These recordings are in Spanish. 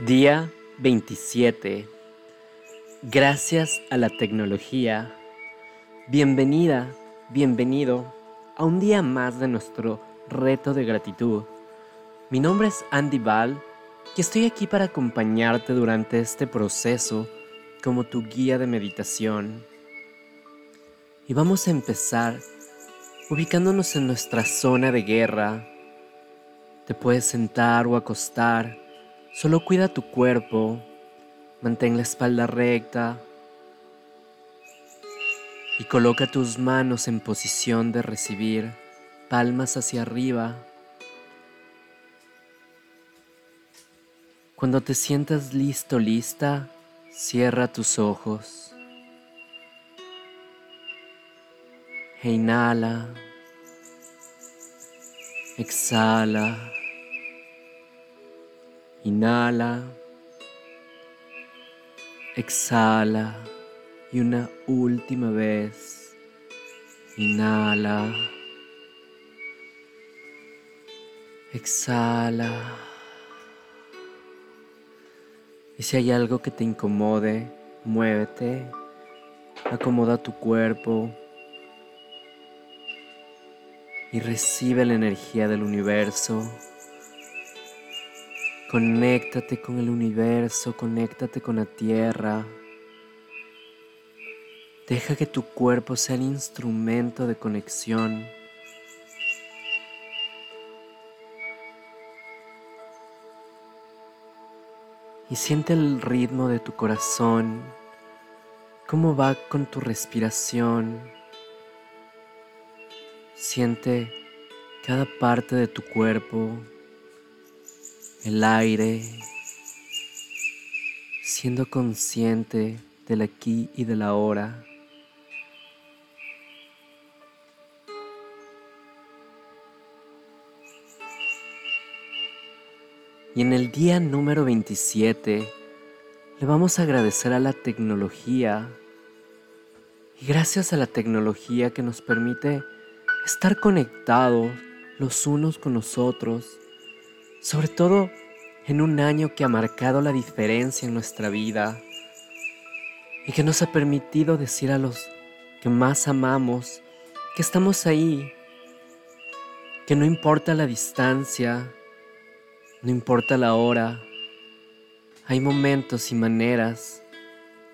Día 27. Gracias a la tecnología. Bienvenida, bienvenido a un día más de nuestro reto de gratitud. Mi nombre es Andy Val y estoy aquí para acompañarte durante este proceso como tu guía de meditación. Y vamos a empezar ubicándonos en nuestra zona de guerra. Te puedes sentar o acostar Solo cuida tu cuerpo, mantén la espalda recta y coloca tus manos en posición de recibir, palmas hacia arriba. Cuando te sientas listo, lista, cierra tus ojos. E inhala. Exhala. Inhala. Exhala. Y una última vez. Inhala. Exhala. Y si hay algo que te incomode, muévete. Acomoda tu cuerpo. Y recibe la energía del universo. Conéctate con el universo, conéctate con la tierra. Deja que tu cuerpo sea el instrumento de conexión. Y siente el ritmo de tu corazón, cómo va con tu respiración. Siente cada parte de tu cuerpo el aire, siendo consciente del aquí y de la ahora. Y en el día número 27 le vamos a agradecer a la tecnología y gracias a la tecnología que nos permite estar conectados los unos con los otros sobre todo en un año que ha marcado la diferencia en nuestra vida y que nos ha permitido decir a los que más amamos que estamos ahí, que no importa la distancia, no importa la hora, hay momentos y maneras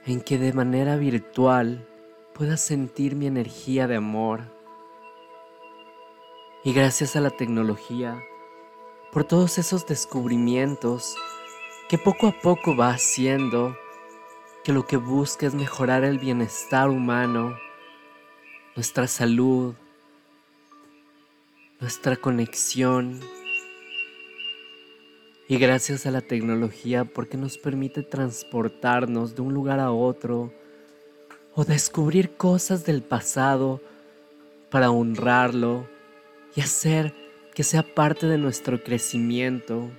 en que de manera virtual puedas sentir mi energía de amor. Y gracias a la tecnología, por todos esos descubrimientos que poco a poco va haciendo que lo que busca es mejorar el bienestar humano, nuestra salud, nuestra conexión. Y gracias a la tecnología porque nos permite transportarnos de un lugar a otro o descubrir cosas del pasado para honrarlo y hacer que sea parte de nuestro crecimiento.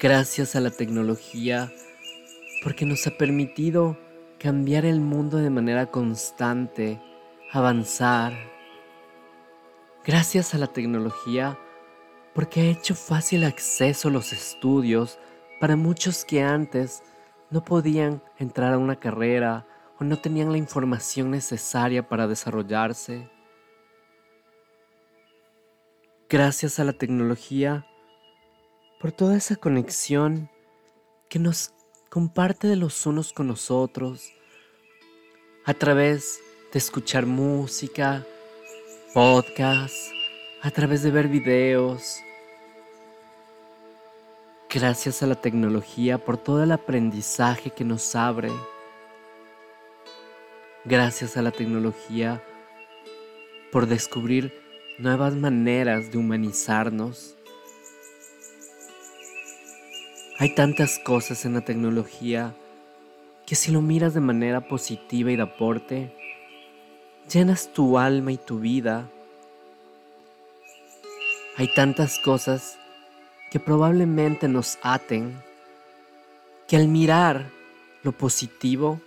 Gracias a la tecnología, porque nos ha permitido cambiar el mundo de manera constante, avanzar. Gracias a la tecnología, porque ha hecho fácil acceso a los estudios para muchos que antes no podían entrar a una carrera o no tenían la información necesaria para desarrollarse. Gracias a la tecnología por toda esa conexión que nos comparte de los unos con los otros a través de escuchar música, podcasts, a través de ver videos. Gracias a la tecnología por todo el aprendizaje que nos abre. Gracias a la tecnología por descubrir nuevas maneras de humanizarnos. Hay tantas cosas en la tecnología que si lo miras de manera positiva y de aporte, llenas tu alma y tu vida. Hay tantas cosas que probablemente nos aten, que al mirar lo positivo,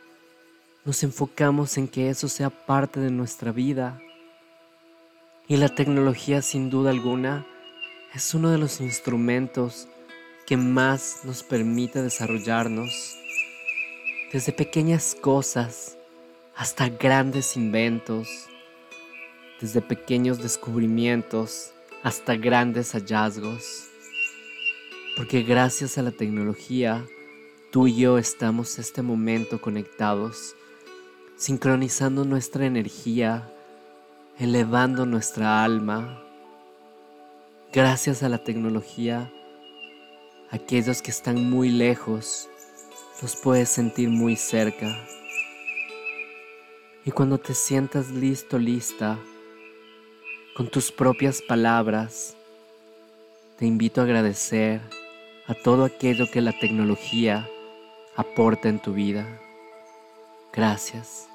nos enfocamos en que eso sea parte de nuestra vida y la tecnología sin duda alguna es uno de los instrumentos que más nos permite desarrollarnos, desde pequeñas cosas hasta grandes inventos, desde pequeños descubrimientos hasta grandes hallazgos. Porque gracias a la tecnología, tú y yo estamos este momento conectados, sincronizando nuestra energía, elevando nuestra alma. Gracias a la tecnología, aquellos que están muy lejos los puedes sentir muy cerca. Y cuando te sientas listo, lista, con tus propias palabras, te invito a agradecer a todo aquello que la tecnología aporta en tu vida. Gracias.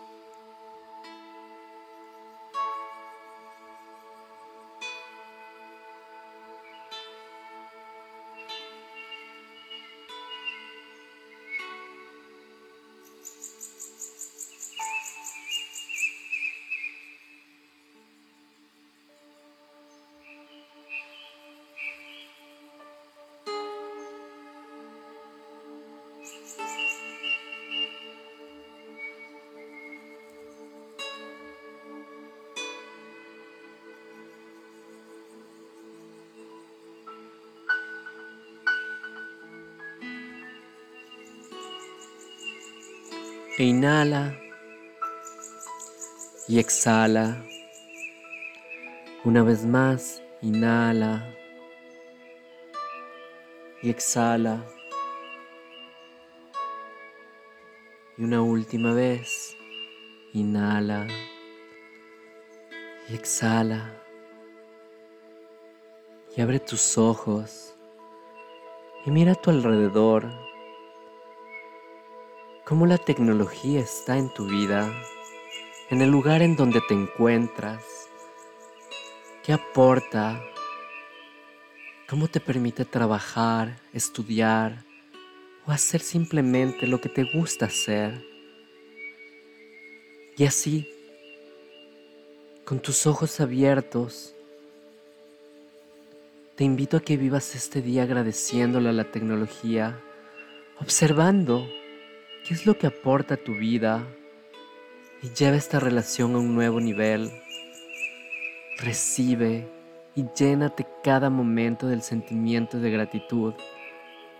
E inhala y exhala. Una vez más, inhala y exhala. Y una última vez, inhala y exhala. Y abre tus ojos y mira a tu alrededor cómo la tecnología está en tu vida, en el lugar en donde te encuentras, qué aporta, cómo te permite trabajar, estudiar o hacer simplemente lo que te gusta hacer. Y así, con tus ojos abiertos, te invito a que vivas este día agradeciéndole a la tecnología, observando ¿Qué es lo que aporta a tu vida y lleva esta relación a un nuevo nivel? Recibe y llénate cada momento del sentimiento de gratitud,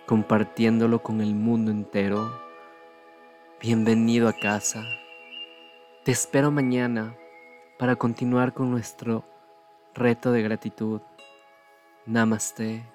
compartiéndolo con el mundo entero. Bienvenido a casa. Te espero mañana para continuar con nuestro reto de gratitud. Namaste.